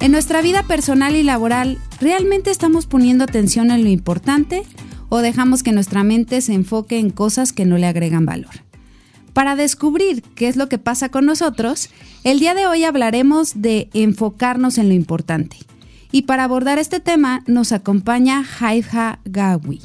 En nuestra vida personal y laboral, ¿realmente estamos poniendo atención en lo importante o dejamos que nuestra mente se enfoque en cosas que no le agregan valor? Para descubrir qué es lo que pasa con nosotros, el día de hoy hablaremos de enfocarnos en lo importante. Y para abordar este tema nos acompaña Haifa Gawi,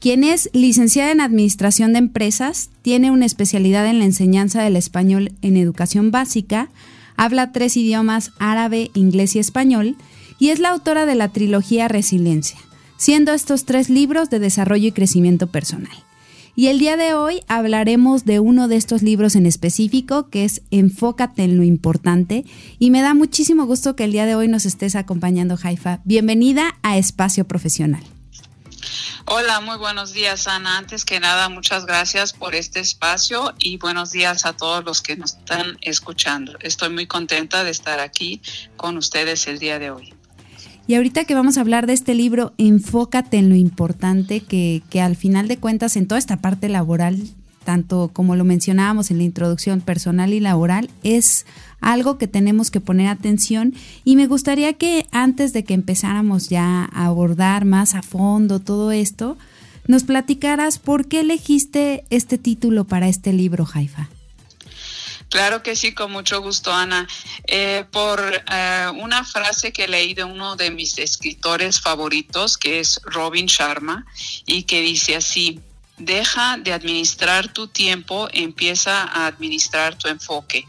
quien es licenciada en Administración de Empresas, tiene una especialidad en la enseñanza del español en educación básica, habla tres idiomas, árabe, inglés y español, y es la autora de la trilogía Resiliencia, siendo estos tres libros de desarrollo y crecimiento personal. Y el día de hoy hablaremos de uno de estos libros en específico, que es Enfócate en lo importante, y me da muchísimo gusto que el día de hoy nos estés acompañando, Haifa. Bienvenida a Espacio Profesional. Hola, muy buenos días, Ana. Antes que nada, muchas gracias por este espacio y buenos días a todos los que nos están escuchando. Estoy muy contenta de estar aquí con ustedes el día de hoy. Y ahorita que vamos a hablar de este libro, enfócate en lo importante que, que al final de cuentas en toda esta parte laboral tanto como lo mencionábamos en la introducción personal y laboral, es algo que tenemos que poner atención y me gustaría que antes de que empezáramos ya a abordar más a fondo todo esto, nos platicaras por qué elegiste este título para este libro, Jaifa. Claro que sí, con mucho gusto, Ana. Eh, por eh, una frase que leí de uno de mis escritores favoritos, que es Robin Sharma, y que dice así, Deja de administrar tu tiempo, empieza a administrar tu enfoque.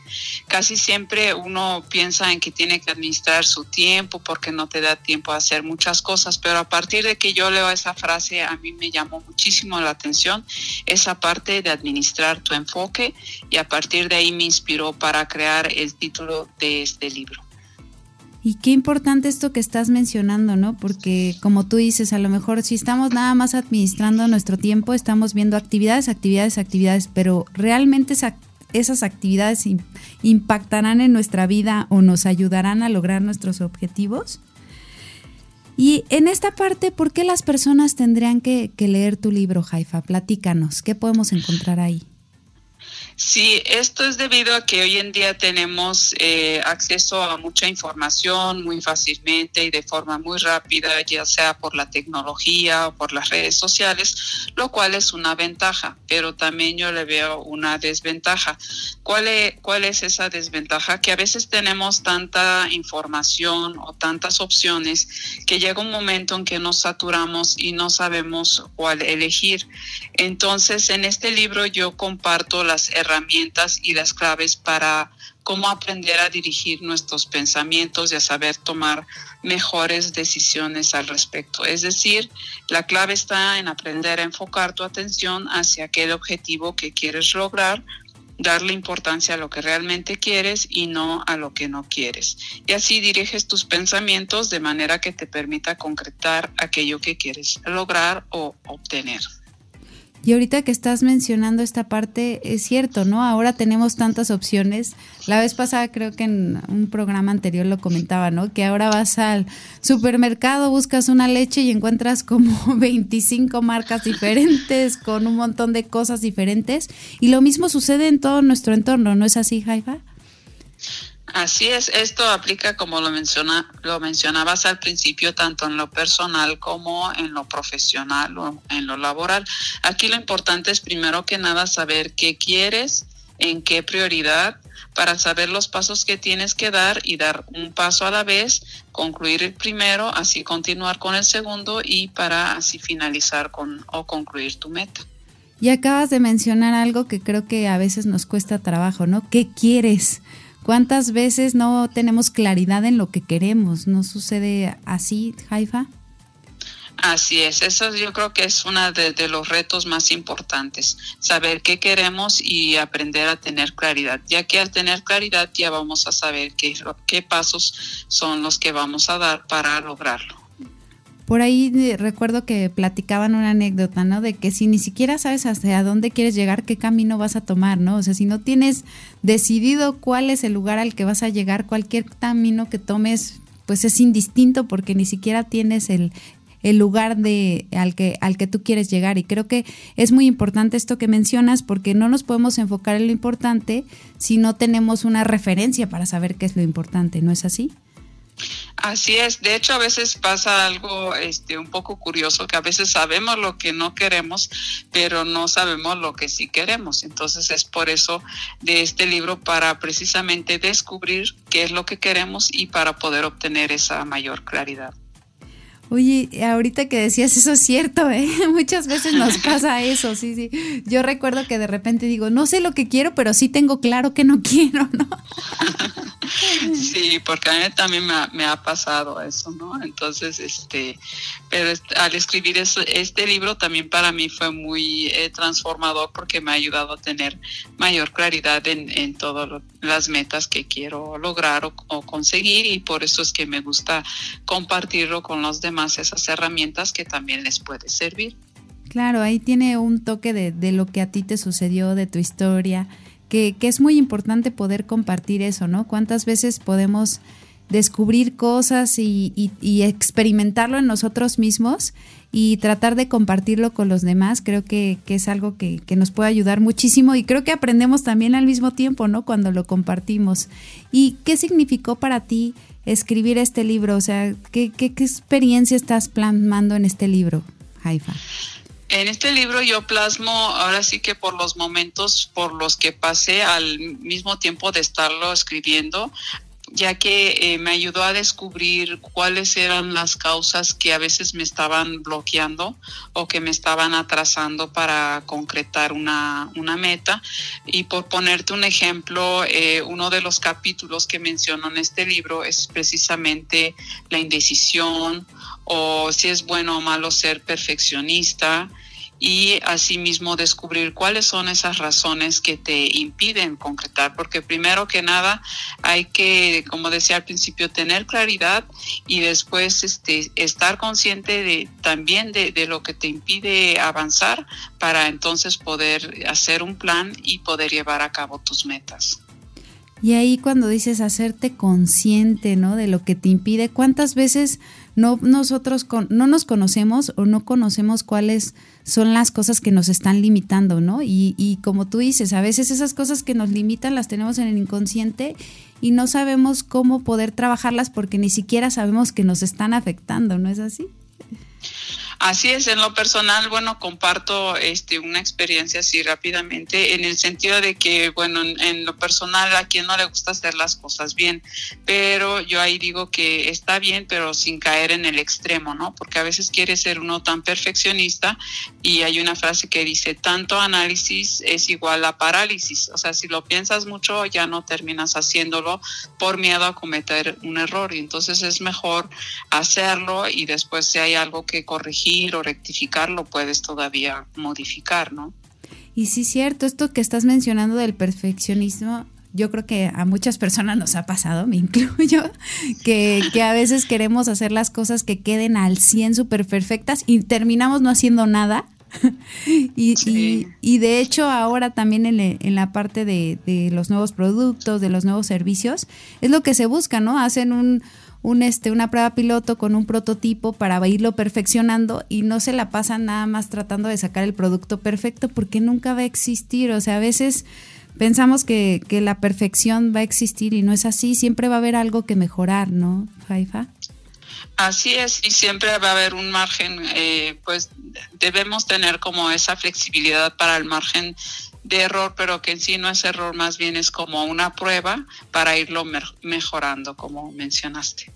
Casi siempre uno piensa en que tiene que administrar su tiempo porque no te da tiempo a hacer muchas cosas, pero a partir de que yo leo esa frase, a mí me llamó muchísimo la atención esa parte de administrar tu enfoque y a partir de ahí me inspiró para crear el título de este libro. Y qué importante esto que estás mencionando, ¿no? Porque como tú dices, a lo mejor si estamos nada más administrando nuestro tiempo, estamos viendo actividades, actividades, actividades, pero realmente esas actividades impactarán en nuestra vida o nos ayudarán a lograr nuestros objetivos. Y en esta parte, ¿por qué las personas tendrían que, que leer tu libro, Jaifa? Platícanos, ¿qué podemos encontrar ahí? Sí, esto es debido a que hoy en día tenemos eh, acceso a mucha información muy fácilmente y de forma muy rápida, ya sea por la tecnología o por las redes sociales, lo cual es una ventaja, pero también yo le veo una desventaja. ¿Cuál es, cuál es esa desventaja? Que a veces tenemos tanta información o tantas opciones que llega un momento en que nos saturamos y no sabemos cuál elegir. Entonces, en este libro yo comparto las herramientas y las claves para cómo aprender a dirigir nuestros pensamientos y a saber tomar mejores decisiones al respecto. Es decir, la clave está en aprender a enfocar tu atención hacia aquel objetivo que quieres lograr, darle importancia a lo que realmente quieres y no a lo que no quieres. Y así diriges tus pensamientos de manera que te permita concretar aquello que quieres lograr o obtener. Y ahorita que estás mencionando esta parte, es cierto, ¿no? Ahora tenemos tantas opciones. La vez pasada creo que en un programa anterior lo comentaba, ¿no? Que ahora vas al supermercado, buscas una leche y encuentras como 25 marcas diferentes con un montón de cosas diferentes. Y lo mismo sucede en todo nuestro entorno, ¿no es así, Jaifa? Así es, esto aplica como lo, menciona, lo mencionabas al principio, tanto en lo personal como en lo profesional o en lo laboral. Aquí lo importante es primero que nada saber qué quieres, en qué prioridad, para saber los pasos que tienes que dar y dar un paso a la vez, concluir el primero, así continuar con el segundo y para así finalizar con o concluir tu meta. Y acabas de mencionar algo que creo que a veces nos cuesta trabajo, ¿no? ¿Qué quieres? ¿Cuántas veces no tenemos claridad en lo que queremos? ¿No sucede así, Haifa? Así es, eso yo creo que es uno de, los retos más importantes, saber qué queremos y aprender a tener claridad, ya que al tener claridad ya vamos a saber qué, qué pasos son los que vamos a dar para lograrlo. Por ahí eh, recuerdo que platicaban una anécdota, ¿no? De que si ni siquiera sabes hacia dónde quieres llegar, qué camino vas a tomar, ¿no? O sea, si no tienes decidido cuál es el lugar al que vas a llegar, cualquier camino que tomes, pues es indistinto porque ni siquiera tienes el, el lugar de, al, que, al que tú quieres llegar. Y creo que es muy importante esto que mencionas porque no nos podemos enfocar en lo importante si no tenemos una referencia para saber qué es lo importante, ¿no es así? Así es, de hecho a veces pasa algo este un poco curioso que a veces sabemos lo que no queremos, pero no sabemos lo que sí queremos. Entonces es por eso de este libro para precisamente descubrir qué es lo que queremos y para poder obtener esa mayor claridad. Oye, ahorita que decías eso es cierto, ¿eh? Muchas veces nos pasa eso, sí, sí. Yo recuerdo que de repente digo, no sé lo que quiero, pero sí tengo claro que no quiero, ¿no? Sí, porque a mí también me ha, pasado eso, ¿no? Entonces, este, pero al escribir este libro también para mí fue muy eh, transformador porque me ha ayudado a tener mayor claridad en, en todas las metas que quiero lograr o conseguir y por eso es que me gusta compartirlo con los demás, esas herramientas que también les puede servir. Claro, ahí tiene un toque de, de lo que a ti te sucedió, de tu historia que, es muy importante poder compartir eso, ¿no? ¿Cuántas veces podemos descubrir cosas y, experimentarlo en nosotros mismos y tratar de compartirlo con los demás, creo que, es algo que, nos puede ayudar muchísimo y creo que aprendemos también al mismo tiempo, ¿no? Cuando lo compartimos. ¿Y qué significó para ti escribir este libro? O sea, ¿qué, qué, qué experiencia estás plasmando en este libro, Haifa? En este libro yo plasmo ahora sí que por los momentos por los que pasé al mismo tiempo de estarlo escribiendo, ya que eh, me ayudó a descubrir cuáles eran las causas que a veces me estaban bloqueando o que me estaban atrasando para concretar una, meta. Y por ponerte un ejemplo, eh, uno de los capítulos que menciono en este libro es precisamente la indecisión o si es bueno o malo ser perfeccionista y asimismo descubrir cuáles son esas razones que te impiden concretar, porque primero que nada hay que, como decía al principio, tener claridad y después este, estar consciente de, también de, de lo que te impide avanzar para entonces poder hacer un plan y poder llevar a cabo tus metas. Y ahí cuando dices hacerte consciente, ¿no? De lo que te impide, ¿cuántas veces no nosotros no nos conocemos o no conocemos cuáles son las cosas que nos están limitando, ¿no? Y, y como tú dices, a veces esas cosas que nos limitan las tenemos en el inconsciente y no sabemos cómo poder trabajarlas porque ni siquiera sabemos que nos están afectando, ¿no es así? Así es, en lo personal, bueno, comparto este, una experiencia así rápidamente, en el sentido de que, bueno, en, lo personal a quien no le gusta hacer las cosas bien, pero yo ahí digo que está bien, pero sin caer en el extremo, ¿no? Porque a veces quiere ser uno tan perfeccionista y hay una frase que dice, tanto análisis es igual a parálisis, o sea, si lo piensas mucho ya no terminas haciéndolo por miedo a cometer un error. Y entonces es mejor hacerlo y después si hay algo que corregir, o rectificar, lo puedes todavía modificar, ¿no? Y sí, cierto, esto que estás mencionando del perfeccionismo, yo creo que a muchas personas nos ha pasado, me incluyo, que, que a veces queremos hacer las cosas que queden al 100 súper perfectas y terminamos no haciendo nada. y, y, de hecho ahora también en, en la parte de, de, los nuevos productos, de los nuevos servicios, es lo que se busca, ¿no? Hacen un, un, este, una prueba piloto con un prototipo para irlo perfeccionando y no se la pasan nada más tratando de sacar el producto perfecto porque nunca va a existir. O sea, a veces pensamos que, que la perfección va a existir y no es así. Siempre va a haber algo que mejorar, ¿no, Faifa? Así es, y siempre va a haber un margen, eh, pues debemos tener como esa flexibilidad para el margen de error, pero que en sí no es error, más bien es como una prueba para irlo mejorando, como mencionaste.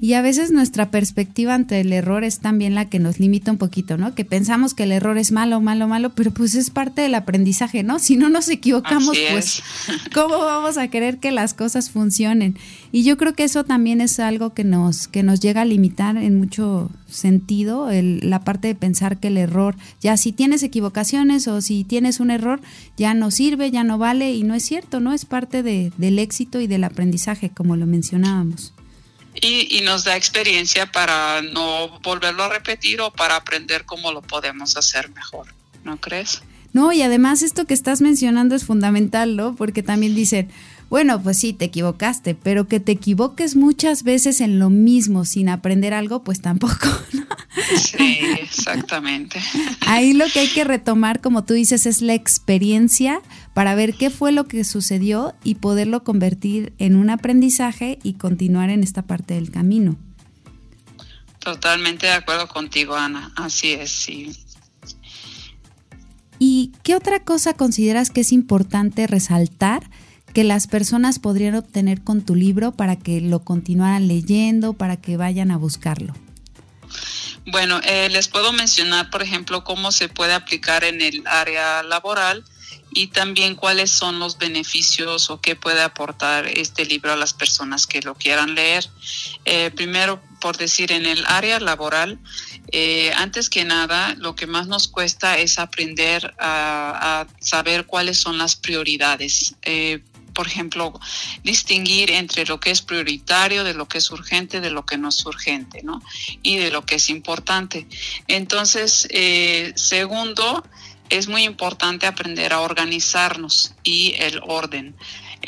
Y a veces nuestra perspectiva ante el error es también la que nos limita un poquito, ¿no? Que pensamos que el error es malo, malo, malo, pero pues es parte del aprendizaje, ¿no? Si no nos equivocamos, pues ¿cómo vamos a querer que las cosas funcionen? Y yo creo que eso también es algo que nos, que nos llega a limitar en mucho sentido, el, la parte de pensar que el error, ya si tienes equivocaciones o si tienes un error, ya no sirve, ya no vale, y no es cierto, ¿no? Es parte de, del éxito y del aprendizaje, como lo mencionábamos. Y, nos da experiencia para no volverlo a repetir o para aprender cómo lo podemos hacer mejor, ¿no crees? No, y además esto que estás mencionando es fundamental, ¿no? Porque también dicen, bueno, pues sí, te equivocaste, pero que te equivoques muchas veces en lo mismo sin aprender algo, pues tampoco. ¿no? Sí, exactamente. Ahí lo que hay que retomar, como tú dices, es la experiencia para ver qué fue lo que sucedió y poderlo convertir en un aprendizaje y continuar en esta parte del camino. Totalmente de acuerdo contigo, Ana. Así es, sí. ¿Y qué otra cosa consideras que es importante resaltar que las personas podrían obtener con tu libro para que lo continuaran leyendo, para que vayan a buscarlo? Bueno, eh, les puedo mencionar, por ejemplo, cómo se puede aplicar en el área laboral y también cuáles son los beneficios o qué puede aportar este libro a las personas que lo quieran leer. Eh, primero, por decir, en el área laboral, eh, antes que nada, lo que más nos cuesta es aprender a, saber cuáles son las prioridades por ejemplo, distinguir entre lo que es prioritario, de lo que es urgente, de lo que no es urgente, ¿no? Y de lo que es importante. Entonces, eh, segundo, es muy importante aprender a organizarnos y el orden.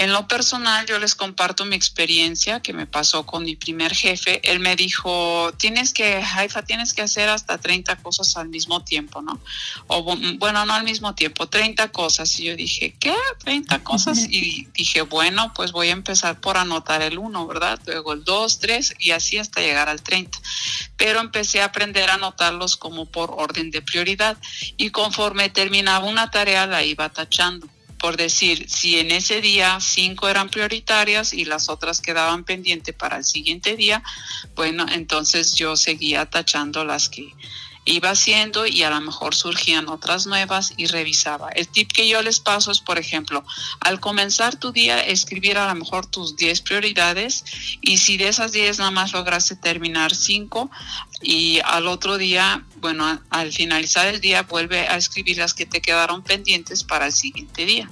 En lo personal, yo les comparto mi experiencia que me pasó con mi primer jefe. Él me dijo, tienes que, Haifa, tienes que hacer hasta 30 cosas al mismo tiempo, ¿no? O bueno, no al mismo tiempo, 30 cosas. Y yo dije, ¿qué? 30 cosas. Y dije, bueno, pues voy a empezar por anotar el 1, ¿verdad? Luego el 2, 3 y así hasta llegar al 30. Pero empecé a aprender a anotarlos como por orden de prioridad. Y conforme terminaba una tarea, la iba tachando por decir, si en ese día cinco eran prioritarias y las otras quedaban pendientes para el siguiente día, bueno, entonces yo seguía tachando las que iba haciendo y a lo mejor surgían otras nuevas y revisaba. El tip que yo les paso es, por ejemplo, al comenzar tu día, escribir a lo mejor tus 10 prioridades y si de esas 10 nada más lograste terminar 5 y al otro día, bueno, al finalizar el día, vuelve a escribir las que te quedaron pendientes para el siguiente día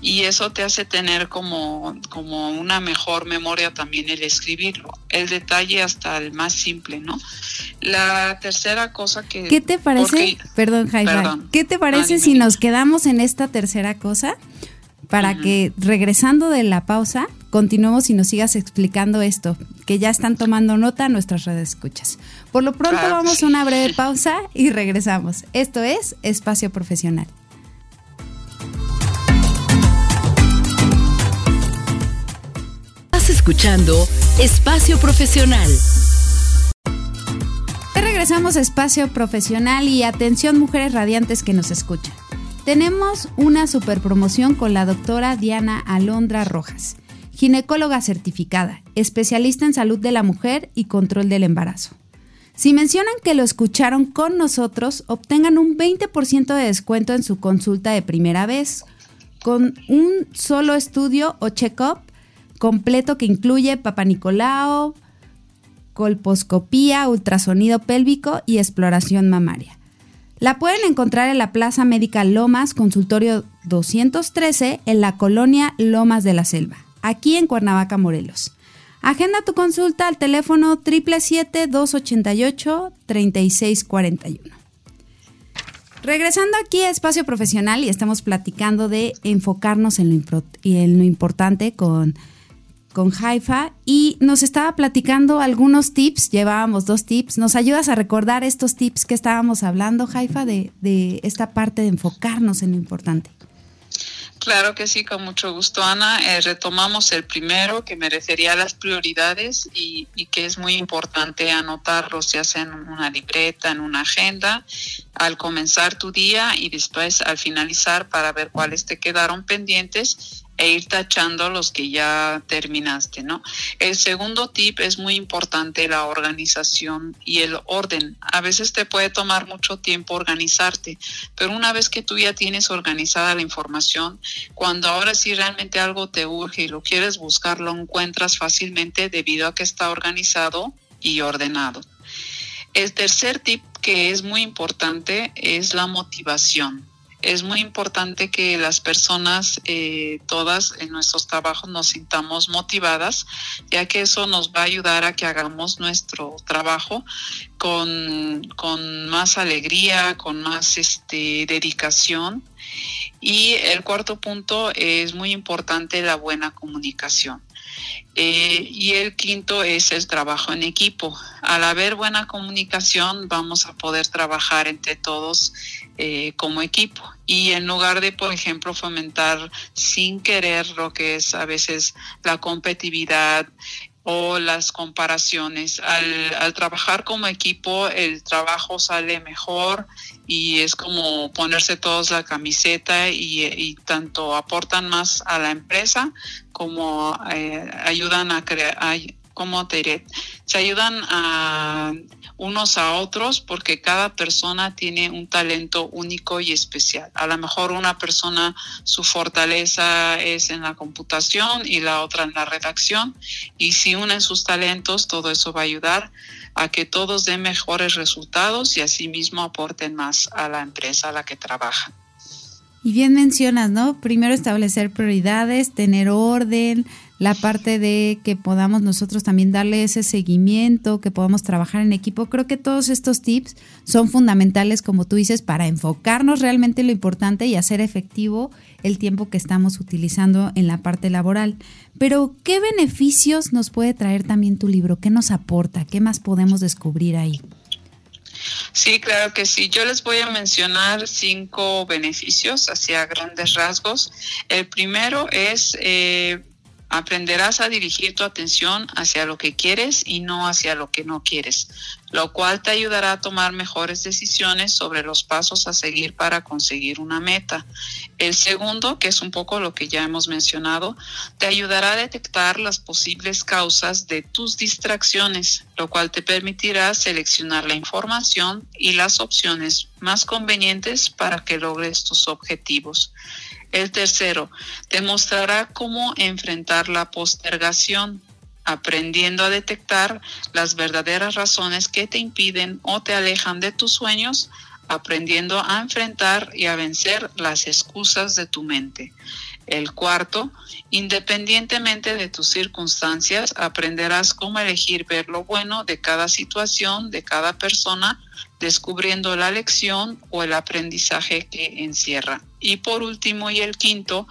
y eso te hace tener como, como una mejor memoria también el escribirlo. El detalle hasta el más simple, ¿no? La tercera cosa que... ¿Qué te parece? perdón, Jaime. ¿Qué te parece si nos quedamos en esta tercera cosa? Para que regresando de la pausa, continuemos y nos sigas explicando esto, que ya están tomando nota nuestras redes escuchas. Por lo pronto vamos a una breve pausa y regresamos. Esto es Espacio Profesional. Escuchando Espacio Profesional. regresamos a Espacio Profesional y atención mujeres radiantes que nos escuchan. Tenemos una super promoción con la doctora Diana Alondra Rojas, ginecóloga certificada, especialista en salud de la mujer y control del embarazo. Si mencionan que lo escucharon con nosotros, obtengan un 20% de descuento en su consulta de primera vez, con un solo estudio o check-up completo que incluye Papa Nicolao, colposcopía, ultrasonido pélvico y exploración mamaria. La pueden encontrar en la Plaza Médica Lomas, consultorio 213, en la colonia Lomas de la Selva, aquí en Cuernavaca, Morelos. Agenda tu consulta al teléfono 777-288-3641. Regresando aquí a Espacio Profesional y estamos platicando de enfocarnos en lo importante con con Haifa y nos estaba platicando algunos tips, llevábamos dos tips. ¿Nos ayudas a recordar estos tips que estábamos hablando, Haifa, de, de esta parte de enfocarnos en lo importante? Claro que sí, con mucho gusto, Ana. Eh, retomamos el primero que me refería a las prioridades y, y, que es muy importante anotarlos, ya sea en una libreta, en una agenda, al comenzar tu día y después al finalizar para ver cuáles te quedaron pendientes e ir tachando los que ya terminaste, ¿no? El segundo tip es muy importante, la organización y el orden. A veces te puede tomar mucho tiempo organizarte, pero una vez que tú ya tienes organizada la información, cuando ahora sí realmente algo te urge y lo quieres buscar, lo encuentras fácilmente debido a que está organizado y ordenado. El tercer tip que es muy importante es la motivación es muy importante que las personas, eh, todas en nuestros trabajos, nos sintamos motivadas, ya que eso nos va a ayudar a que hagamos nuestro trabajo con, con más alegría, con más este, dedicación. Y el cuarto punto es muy importante la buena comunicación. Eh, y el quinto es el trabajo en equipo. Al haber buena comunicación vamos a poder trabajar entre todos eh, como equipo. Y en lugar de, por ejemplo, fomentar sin querer lo que es a veces la competitividad, o las comparaciones. Al, trabajar como equipo, el trabajo sale mejor y es como ponerse todos la camiseta y, tanto aportan más a la empresa como eh, ayudan a crear, como te se ayudan unos a otros porque cada persona tiene un talento único y especial. A lo mejor una persona su fortaleza es en la computación y la otra en la redacción y si unen sus talentos todo eso va a ayudar a que todos den mejores resultados y asimismo aporten más a la empresa a la que trabajan. Y bien mencionas, ¿no? Primero establecer prioridades, tener orden, la parte de que podamos nosotros también darle ese seguimiento, que podamos trabajar en equipo. Creo que todos estos tips son fundamentales, como tú dices, para enfocarnos realmente en lo importante y hacer efectivo el tiempo que estamos utilizando en la parte laboral. Pero, ¿qué beneficios nos puede traer también tu libro? ¿Qué nos aporta? ¿Qué más podemos descubrir ahí? Sí, claro que sí. Yo les voy a mencionar cinco beneficios hacia grandes rasgos. El primero es eh, Aprenderás a dirigir tu atención hacia lo que quieres y no hacia lo que no quieres, lo cual te ayudará a tomar mejores decisiones sobre los pasos a seguir para conseguir una meta. El segundo, que es un poco lo que ya hemos mencionado, te ayudará a detectar las posibles causas de tus distracciones, lo cual te permitirá seleccionar la información y las opciones más convenientes para que logres tus objetivos. El tercero, te mostrará cómo enfrentar la postergación, aprendiendo a detectar las verdaderas razones que te impiden o te alejan de tus sueños, aprendiendo a enfrentar y a vencer las excusas de tu mente. El cuarto, independientemente de tus circunstancias, aprenderás cómo elegir ver lo bueno de cada situación, de cada persona, descubriendo la lección o el aprendizaje que encierra. Y por último y el quinto,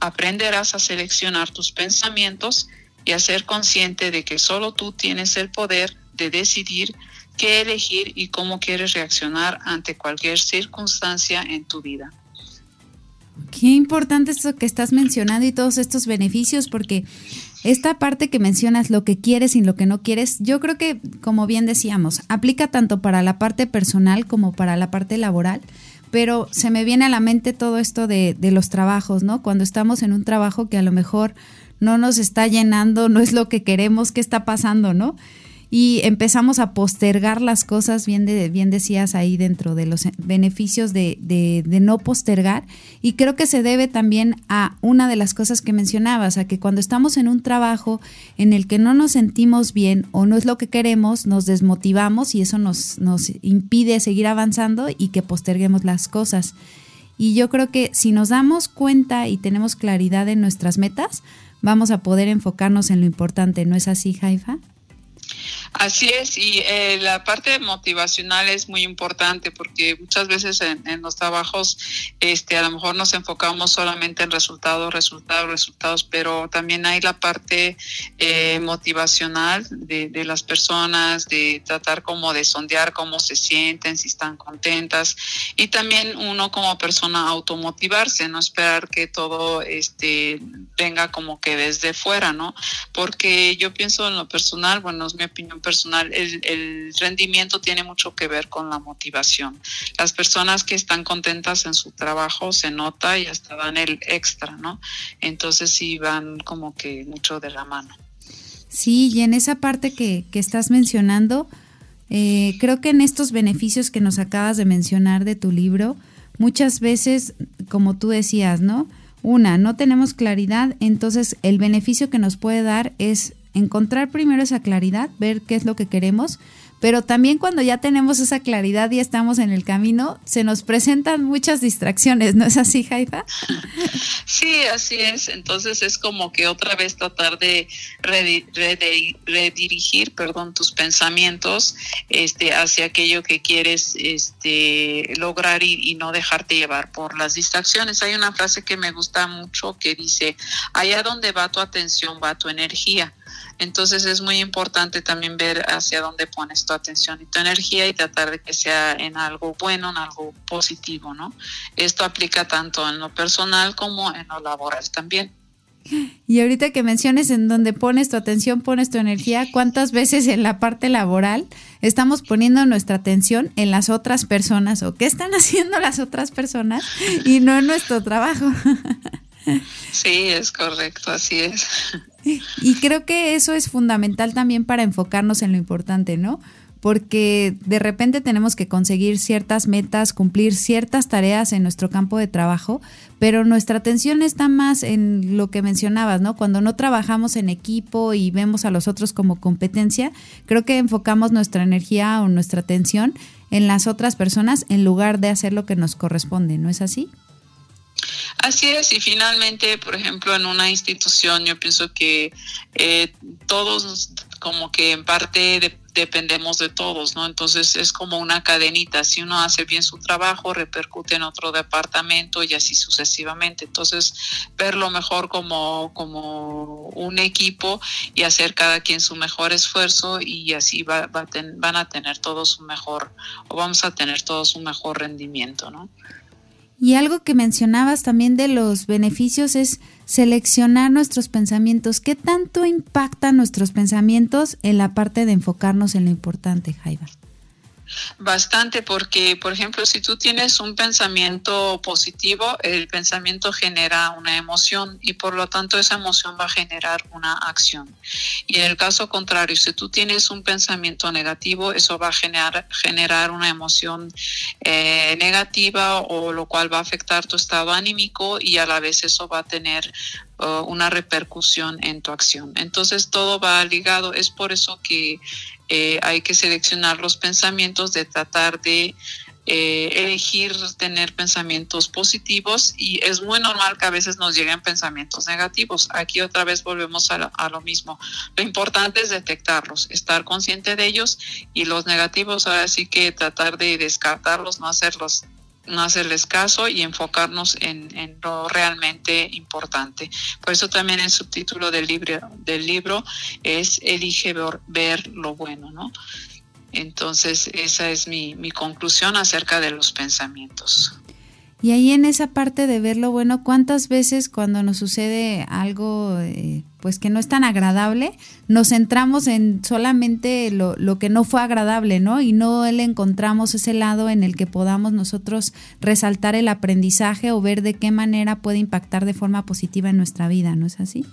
aprenderás a seleccionar tus pensamientos y a ser consciente de que solo tú tienes el poder de decidir qué elegir y cómo quieres reaccionar ante cualquier circunstancia en tu vida. Qué importante esto que estás mencionando y todos estos beneficios, porque esta parte que mencionas, lo que quieres y lo que no quieres, yo creo que, como bien decíamos, aplica tanto para la parte personal como para la parte laboral pero se me viene a la mente todo esto de, de los trabajos, ¿no? Cuando estamos en un trabajo que a lo mejor no nos está llenando, no es lo que queremos, ¿qué está pasando, no? Y empezamos a postergar las cosas, bien, bien decías ahí dentro de los beneficios de, de, no postergar. Y creo que se debe también a una de las cosas que mencionabas, a que cuando estamos en un trabajo en el que no nos sentimos bien o no es lo que queremos, nos desmotivamos y eso nos, nos impide seguir avanzando y que posterguemos las cosas. Y yo creo que si nos damos cuenta y tenemos claridad en nuestras metas, vamos a poder enfocarnos en lo importante. ¿No es así, Jaifa? Así es, y eh, la parte motivacional es muy importante porque muchas veces en, los trabajos este, a lo mejor nos enfocamos solamente en resultados, resultados, resultados, pero también hay la parte eh, motivacional de, las personas, de tratar como de sondear cómo se sienten, si están contentas, y también uno como persona automotivarse, no esperar que todo este, venga como que desde fuera, ¿no? Porque yo pienso en lo personal, bueno, es mi opinión personal, el, rendimiento tiene mucho que ver con la motivación. Las personas que están contentas en su trabajo se nota y hasta dan el extra, ¿no? Entonces sí van como que mucho de la mano. Sí, y en esa parte que, que estás mencionando, eh, creo que en estos beneficios que nos acabas de mencionar de tu libro, muchas veces, como tú decías, ¿no? Una, no tenemos claridad, entonces el beneficio que nos puede dar es encontrar primero esa claridad, ver qué es lo que queremos, pero también cuando ya tenemos esa claridad y estamos en el camino, se nos presentan muchas distracciones, ¿no es así, Jaifa? Sí, así es. Entonces es como que otra vez tratar de redirigir, perdón, tus pensamientos este, hacia aquello que quieres este, lograr y, y no dejarte llevar por las distracciones. Hay una frase que me gusta mucho que dice, allá donde va tu atención, va tu energía. Entonces es muy importante también ver hacia dónde pones tu atención y tu energía y tratar de que sea en algo bueno, en algo positivo, ¿no? Esto aplica tanto en lo personal como en lo laboral también. Y ahorita que menciones en dónde pones tu atención, pones tu energía, ¿cuántas veces en la parte laboral estamos poniendo nuestra atención en las otras personas o qué están haciendo las otras personas y no en nuestro trabajo? Sí, es correcto, así es. Y creo que eso es fundamental también para enfocarnos en lo importante, ¿no? Porque de repente tenemos que conseguir ciertas metas, cumplir ciertas tareas en nuestro campo de trabajo, pero nuestra atención está más en lo que mencionabas, ¿no? Cuando no trabajamos en equipo y vemos a los otros como competencia, creo que enfocamos nuestra energía o nuestra atención en las otras personas en lugar de hacer lo que nos corresponde, ¿no es así? Así es, y finalmente, por ejemplo, en una institución yo pienso que eh, todos como que en parte dependemos de todos, ¿no? Entonces es como una cadenita, si uno hace bien su trabajo, repercute en otro departamento y así sucesivamente. Entonces, verlo mejor como, como un equipo y hacer cada quien su mejor esfuerzo y así va, van a tener todos un mejor, o vamos a tener todos un mejor rendimiento, ¿no? Y algo que mencionabas también de los beneficios es seleccionar nuestros pensamientos. ¿Qué tanto impactan nuestros pensamientos en la parte de enfocarnos en lo importante, Jaiba? Bastante, porque, por ejemplo, si tú tienes un pensamiento positivo, el pensamiento genera una emoción y por lo tanto esa emoción va a generar una acción. Y en el caso contrario, si tú tienes un pensamiento negativo, eso va a generar, generar una emoción eh, negativa o lo cual va a afectar tu estado anímico y a la vez eso va a tener uh, una repercusión en tu acción. Entonces todo va ligado, es por eso que eh, hay que seleccionar los pensamientos, de tratar de eh, elegir tener pensamientos positivos y es muy normal que a veces nos lleguen pensamientos negativos. Aquí otra vez volvemos a lo, mismo. Lo importante es detectarlos, estar consciente de ellos y los negativos ahora sí que tratar de descartarlos, no hacerlos no hacerles caso y enfocarnos en, lo realmente importante. Por eso también el subtítulo del libro, del libro es Elige ver, lo bueno, ¿no? Entonces, esa es mi, mi conclusión acerca de los pensamientos. Y ahí en esa parte de ver lo bueno, ¿cuántas veces cuando nos sucede algo eh, pues que no es tan agradable, nos centramos en solamente lo, lo, que no fue agradable, ¿no? Y no le encontramos ese lado en el que podamos nosotros resaltar el aprendizaje o ver de qué manera puede impactar de forma positiva en nuestra vida, ¿no es así?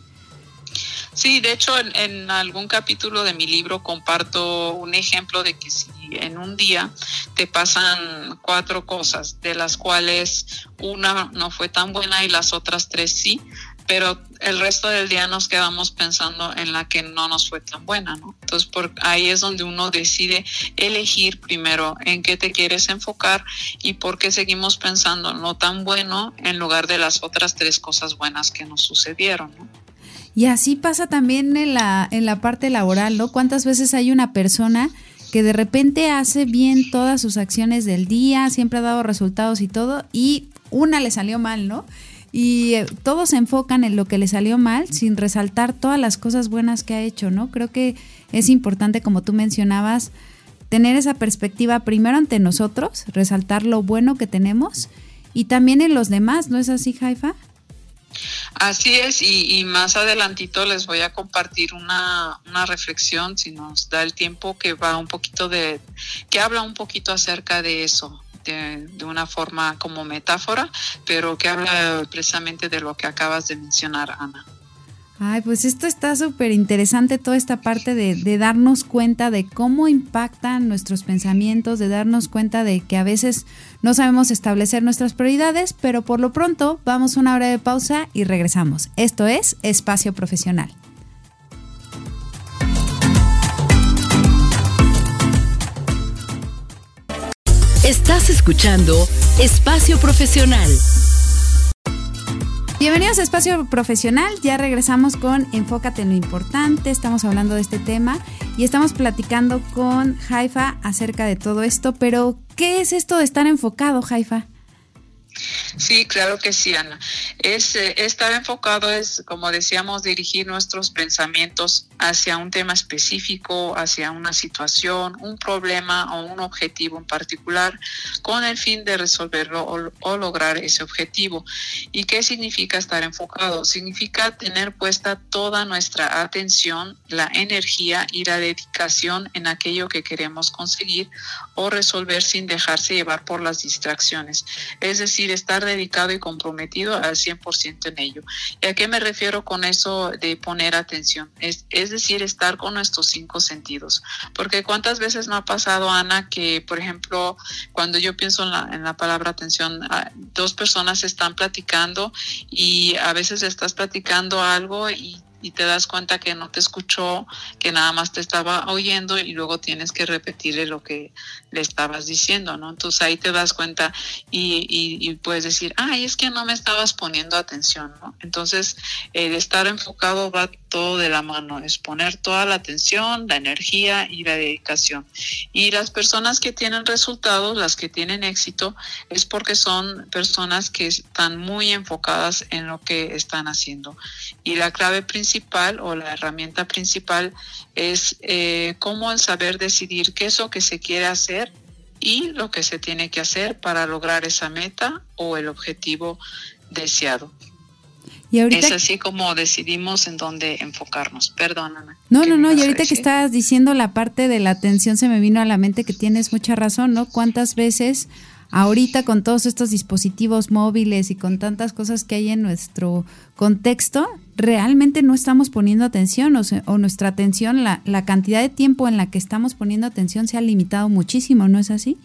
Sí, de hecho en, algún capítulo de mi libro comparto un ejemplo de que si en un día te pasan cuatro cosas, de las cuales una no fue tan buena y las otras tres sí, pero el resto del día nos quedamos pensando en la que no nos fue tan buena, ¿no? Entonces por ahí es donde uno decide elegir primero en qué te quieres enfocar y por qué seguimos pensando no tan bueno en lugar de las otras tres cosas buenas que nos sucedieron, ¿no? Y así pasa también en la, en la parte laboral, ¿no? ¿Cuántas veces hay una persona que de repente hace bien todas sus acciones del día, siempre ha dado resultados y todo, y una le salió mal, ¿no? Y eh, todos se enfocan en lo que le salió mal sin resaltar todas las cosas buenas que ha hecho, ¿no? Creo que es importante, como tú mencionabas, tener esa perspectiva primero ante nosotros, resaltar lo bueno que tenemos y también en los demás, ¿no es así, Jaifa? Así es, y, más adelantito les voy a compartir una, una, reflexión, si nos da el tiempo, que va un poquito de, que habla un poquito acerca de eso, de, de, una forma como metáfora, pero que habla precisamente de lo que acabas de mencionar, Ana. Ay, pues esto está súper interesante, toda esta parte de, darnos cuenta de cómo impactan nuestros pensamientos, de darnos cuenta de que a veces no sabemos establecer nuestras prioridades, pero por lo pronto vamos a una hora de pausa y regresamos. Esto es Espacio Profesional. Estás escuchando Espacio Profesional. Bienvenidos a Espacio Profesional, ya regresamos con Enfócate en lo importante, estamos hablando de este tema y estamos platicando con Jaifa acerca de todo esto, pero ¿qué es esto de estar enfocado, Jaifa? Sí, claro que sí, Ana. Es, eh, estar enfocado es, como decíamos, dirigir nuestros pensamientos hacia un tema específico, hacia una situación, un problema o un objetivo en particular, con el fin de resolverlo o, o lograr ese objetivo. ¿Y qué significa estar enfocado? Significa tener puesta toda nuestra atención, la energía y la dedicación en aquello que queremos conseguir o resolver sin dejarse llevar por las distracciones. Es decir, estar dedicado y comprometido al 100% en ello. ¿Y a qué me refiero con eso de poner atención? Es, es decir, estar con nuestros cinco sentidos. Porque cuántas veces no ha pasado, Ana, que, por ejemplo, cuando yo pienso en la, palabra atención, ah, dos personas están platicando y a veces estás platicando algo y te das cuenta que no te escuchó, que nada más te estaba oyendo y luego tienes que repetirle lo que le estabas diciendo, ¿no? Entonces ahí te das cuenta y, puedes decir, ay, es que no me estabas poniendo atención, ¿no? Entonces el estar enfocado va todo de la mano, es poner toda la atención, la energía y la dedicación. Y las personas que tienen resultados, las que tienen éxito, es porque son personas que están muy enfocadas en lo que están haciendo. Y la clave principal o la herramienta principal es eh, cómo saber decidir qué es lo que se quiere hacer y lo que se tiene que hacer para lograr esa meta o el objetivo deseado es así como decidimos en dónde enfocarnos. Perdóname. No, no, no. Y ahorita que estabas diciendo la parte de la atención, se me vino a la mente que tienes mucha razón, ¿no? ¿Cuántas veces ahorita con todos estos dispositivos móviles y con tantas cosas que hay en nuestro contexto, realmente no estamos poniendo atención o, o nuestra atención, la, la cantidad de tiempo en la que estamos poniendo atención se ha limitado muchísimo, ¿no es así?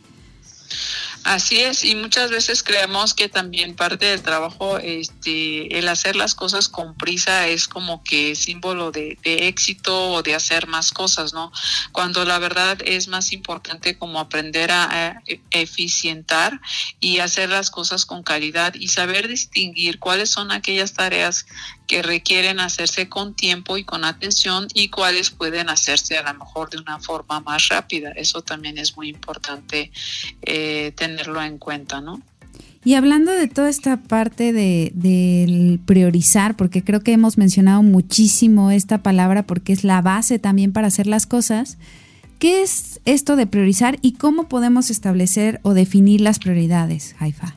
Así es, y muchas veces creemos que también parte del trabajo, este, el hacer las cosas con prisa es como que símbolo de, éxito o de hacer más cosas, ¿no? Cuando la verdad es más importante como aprender a, eficientar y hacer las cosas con calidad y saber distinguir cuáles son aquellas tareas que requieren hacerse con tiempo y con atención y cuáles pueden hacerse a lo mejor de una forma más rápida. Eso también es muy importante eh, tenerlo en cuenta, ¿no? Y hablando de toda esta parte de, del priorizar, porque creo que hemos mencionado muchísimo esta palabra porque es la base también para hacer las cosas, ¿qué es esto de priorizar y cómo podemos establecer o definir las prioridades, Haifa?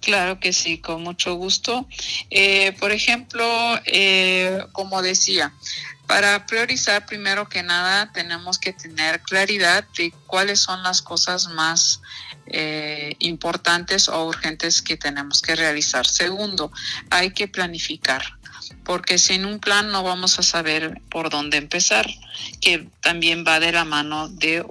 Claro que sí, con mucho gusto. Eh, por ejemplo, eh, como decía, para priorizar, primero que nada, tenemos que tener claridad de cuáles son las cosas más eh, importantes o urgentes que tenemos que realizar. Segundo, hay que planificar porque sin un plan no vamos a saber por dónde empezar, que también va de la mano de,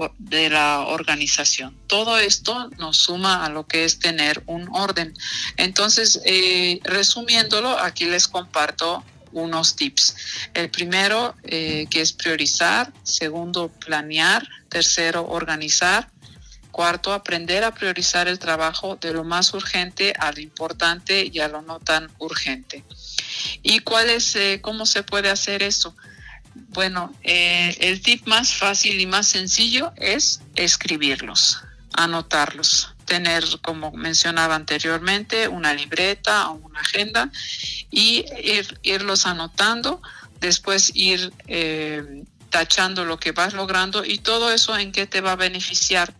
la organización. Todo esto nos suma a lo que es tener un orden. Entonces, eh, resumiéndolo, aquí les comparto unos tips. El primero, eh, que es priorizar. Segundo, planear. Tercero, organizar. Cuarto, aprender a priorizar el trabajo de lo más urgente a lo importante y a lo no tan urgente. ¿Y cuál es, eh, cómo se puede hacer eso? Bueno, eh, el tip más fácil y más sencillo es escribirlos, anotarlos, tener, como mencionaba anteriormente, una libreta o una agenda y irlos anotando, después ir eh, tachando lo que vas logrando y todo eso en qué te va a beneficiar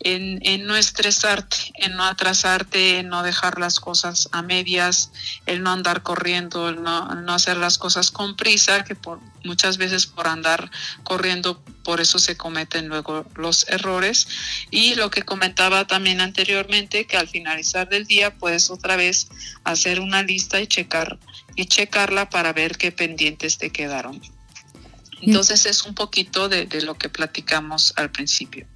en, no estresarte, en no atrasarte, en no dejar las cosas a medias, el no andar corriendo, el no, no hacer las cosas con prisa, que por, muchas veces por andar corriendo, por eso se cometen luego los errores. Y lo que comentaba también anteriormente, que al finalizar del día puedes otra vez hacer una lista y checar y checarla para ver qué pendientes te quedaron. Entonces es un poquito de lo que platicamos al principio.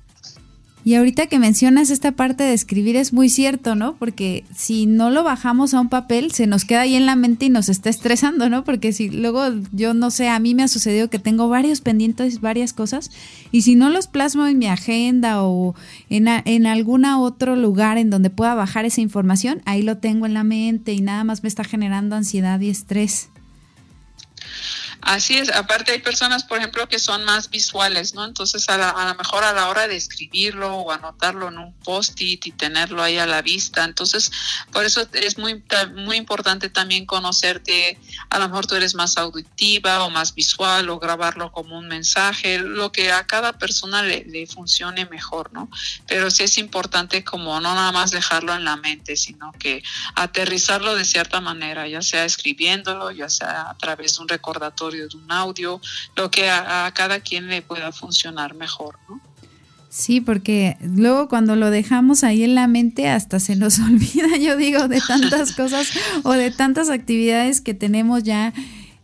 Y ahorita que mencionas esta parte de escribir es muy cierto, ¿no? Porque si no lo bajamos a un papel, se nos queda ahí en la mente y nos está estresando, ¿no? Porque si luego, yo no sé, a mí me ha sucedido que tengo varios pendientes, varias cosas, y si no los plasmo en mi agenda o en, en algún otro lugar en donde pueda bajar esa información, ahí lo tengo en la mente y nada más me está generando ansiedad y estrés. Así es, aparte hay personas, por ejemplo, que son más visuales, ¿no? Entonces a, lo mejor a la hora de escribirlo o anotarlo en un post-it y tenerlo ahí a la vista, entonces por eso es muy, muy importante también conocerte, a lo mejor tú eres más auditiva o más visual o grabarlo como un mensaje, lo que a cada persona le, le funcione mejor, ¿no? Pero sí es importante como no nada más dejarlo en la mente, sino que aterrizarlo de cierta manera, ya sea escribiéndolo, ya sea a través de un recordatorio de un audio, lo que a, cada quien le pueda funcionar mejor, ¿no? Sí, porque luego cuando lo dejamos ahí en la mente hasta se nos olvida, yo digo, de tantas cosas o de tantas actividades que tenemos ya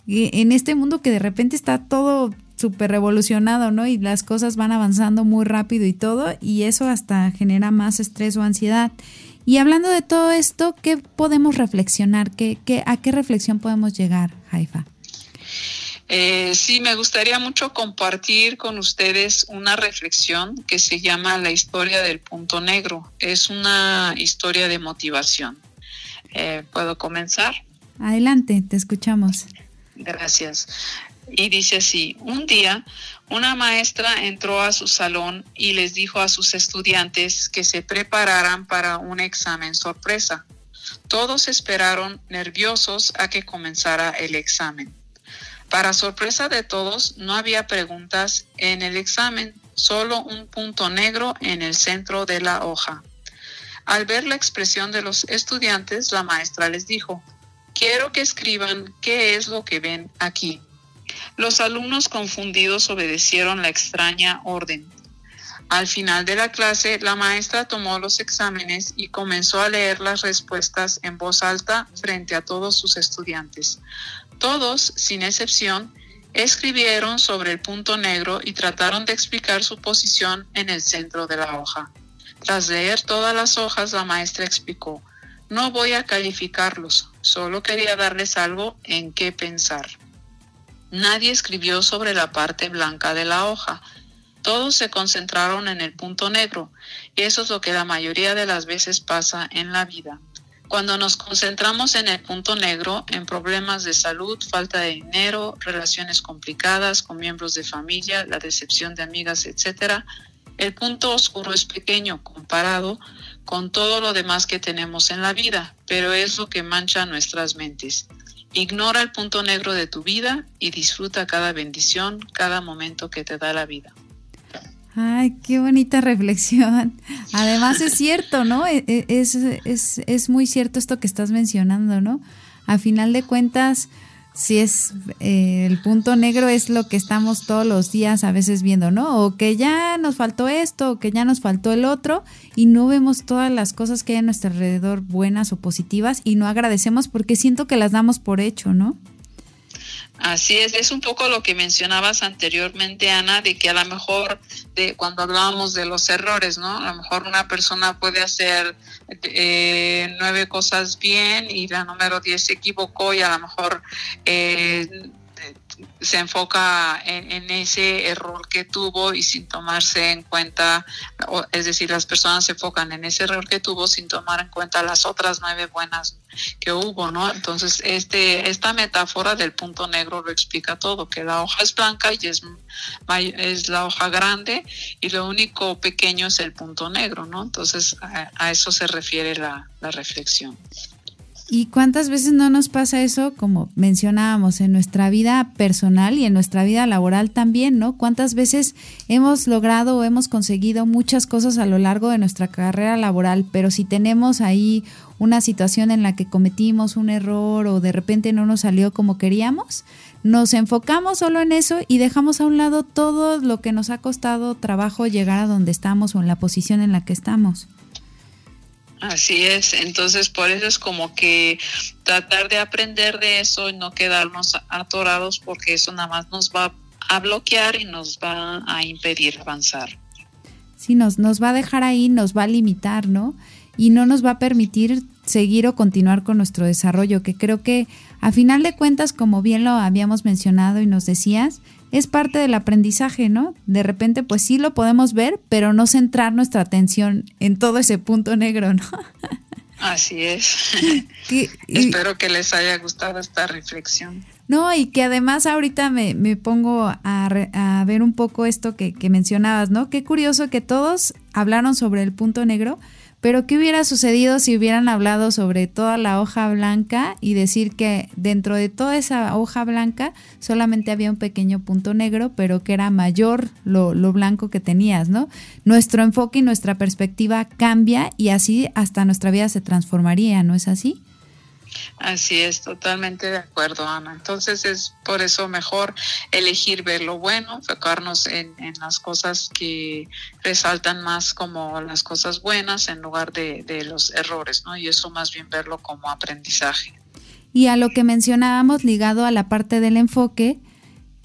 en este mundo que de repente está todo súper revolucionado, ¿no? Y las cosas van avanzando muy rápido y todo, y eso hasta genera más estrés o ansiedad. Y hablando de todo esto, ¿qué podemos reflexionar? ¿Qué, qué, ¿A qué reflexión podemos llegar, Haifa? Eh, sí, me gustaría mucho compartir con ustedes una reflexión que se llama La historia del punto negro. Es una historia de motivación. Eh, ¿Puedo comenzar? Adelante, te escuchamos. Gracias. Y dice así, un día una maestra entró a su salón y les dijo a sus estudiantes que se prepararan para un examen sorpresa. Todos esperaron nerviosos a que comenzara el examen. Para sorpresa de todos, no había preguntas en el examen, solo un punto negro en el centro de la hoja. Al ver la expresión de los estudiantes, la maestra les dijo, quiero que escriban qué es lo que ven aquí. Los alumnos confundidos obedecieron la extraña orden. Al final de la clase, la maestra tomó los exámenes y comenzó a leer las respuestas en voz alta frente a todos sus estudiantes. Todos, sin excepción, escribieron sobre el punto negro y trataron de explicar su posición en el centro de la hoja. Tras leer todas las hojas, la maestra explicó, no voy a calificarlos, solo quería darles algo en qué pensar. Nadie escribió sobre la parte blanca de la hoja. Todos se concentraron en el punto negro, y eso es lo que la mayoría de las veces pasa en la vida. Cuando nos concentramos en el punto negro, en problemas de salud, falta de dinero, relaciones complicadas con miembros de familia, la decepción de amigas, etc., el punto oscuro es pequeño comparado con todo lo demás que tenemos en la vida, pero es lo que mancha nuestras mentes. Ignora el punto negro de tu vida y disfruta cada bendición, cada momento que te da la vida. Ay, qué bonita reflexión. Además es cierto, ¿no? E, e, es, es, es, muy cierto esto que estás mencionando, ¿no? A final de cuentas, si es eh, el punto negro es lo que estamos todos los días a veces viendo, ¿no? O que ya nos faltó esto, o que ya nos faltó el otro, y no vemos todas las cosas que hay a nuestro alrededor buenas o positivas y no agradecemos porque siento que las damos por hecho, ¿no? Así es, es un poco lo que mencionabas anteriormente, Ana, de que a lo mejor de cuando hablábamos de los errores, ¿no? A lo mejor una persona puede hacer eh, nueve cosas bien y la número diez se equivocó y a lo mejor eh, se enfoca en, ese error que tuvo y sin tomarse en cuenta, es decir, las personas se enfocan en ese error que tuvo sin tomar en cuenta las otras nueve buenas que hubo, ¿no? Entonces, este, esta metáfora del punto negro lo explica todo, que la hoja es blanca y es, es la hoja grande y lo único pequeño es el punto negro, ¿no? Entonces, a, eso se refiere la, la reflexión. ¿Y cuántas veces no nos pasa eso, como mencionábamos, en nuestra vida personal y en nuestra vida laboral también, ¿no? ¿Cuántas veces hemos logrado o hemos conseguido muchas cosas a lo largo de nuestra carrera laboral, pero si tenemos ahí una situación en la que cometimos un error o de repente no nos salió como queríamos, nos enfocamos solo en eso y dejamos a un lado todo lo que nos ha costado trabajo llegar a donde estamos o en la posición en la que estamos. Así es, entonces por eso es como que tratar de aprender de eso y no quedarnos atorados porque eso nada más nos va a bloquear y nos va a impedir avanzar. Sí, nos, nos va a dejar ahí, nos va a limitar, ¿no? Y no nos va a permitir seguir o continuar con nuestro desarrollo, que creo que a final de cuentas, como bien lo habíamos mencionado y nos decías, es parte del aprendizaje, ¿no? De repente, pues sí lo podemos ver, pero no centrar nuestra atención en todo ese punto negro, ¿no? Así es. Espero que les haya gustado esta reflexión. No, y que además ahorita me, me pongo a, a, ver un poco esto que, que mencionabas, ¿no? Qué curioso que todos hablaron sobre el punto negro, pero ¿qué hubiera sucedido si hubieran hablado sobre toda la hoja blanca y decir que dentro de toda esa hoja blanca solamente había un pequeño punto negro, pero que era mayor lo, lo blanco que tenías, ¿no? Nuestro enfoque y nuestra perspectiva cambia y así hasta nuestra vida se transformaría, ¿no es así? Así es, totalmente de acuerdo, Ana. Entonces es por eso mejor elegir ver lo bueno, enfocarnos en, las cosas que resaltan más como las cosas buenas en lugar de, los errores, ¿no? Y eso más bien verlo como aprendizaje. Y a lo que mencionábamos ligado a la parte del enfoque,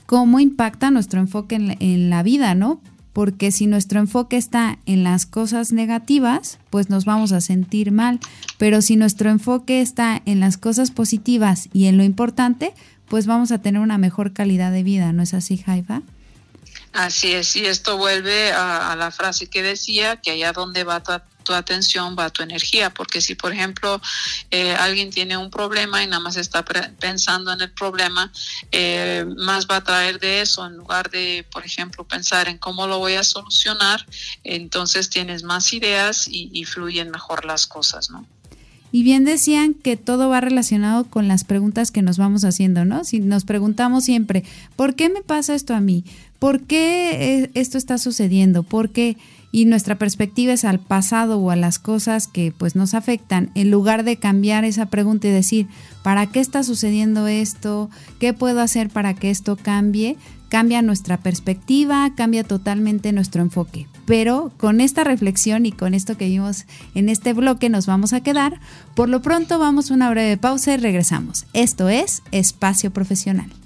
cómo impacta nuestro enfoque en, en la vida, ¿no? Porque si nuestro enfoque está en las cosas negativas, pues nos vamos a sentir mal, pero si nuestro enfoque está en las cosas positivas y en lo importante, pues vamos a tener una mejor calidad de vida, ¿no es así, Jaifa? Así es, y esto vuelve a, la frase que decía, que allá donde va tu, tu, atención va tu energía, porque si por ejemplo eh, alguien tiene un problema y nada más está pensando en el problema, eh, más va a traer de eso en lugar de, por ejemplo, pensar en cómo lo voy a solucionar, entonces tienes más ideas y, y fluyen mejor las cosas, ¿no? Y bien decían que todo va relacionado con las preguntas que nos vamos haciendo, ¿no? Si nos preguntamos siempre, ¿por qué me pasa esto a mí? ¿Por qué eh, esto está sucediendo? ¿Por qué? Y nuestra perspectiva es al pasado o a las cosas que pues nos afectan, en lugar de cambiar esa pregunta y decir, ¿para qué está sucediendo esto? ¿Qué puedo hacer para que esto cambie? Cambia nuestra perspectiva, cambia totalmente nuestro enfoque pero con esta reflexión y con esto que vimos en este bloque nos vamos a quedar. Por lo pronto vamos a una breve pausa y regresamos. Esto es Espacio Profesional.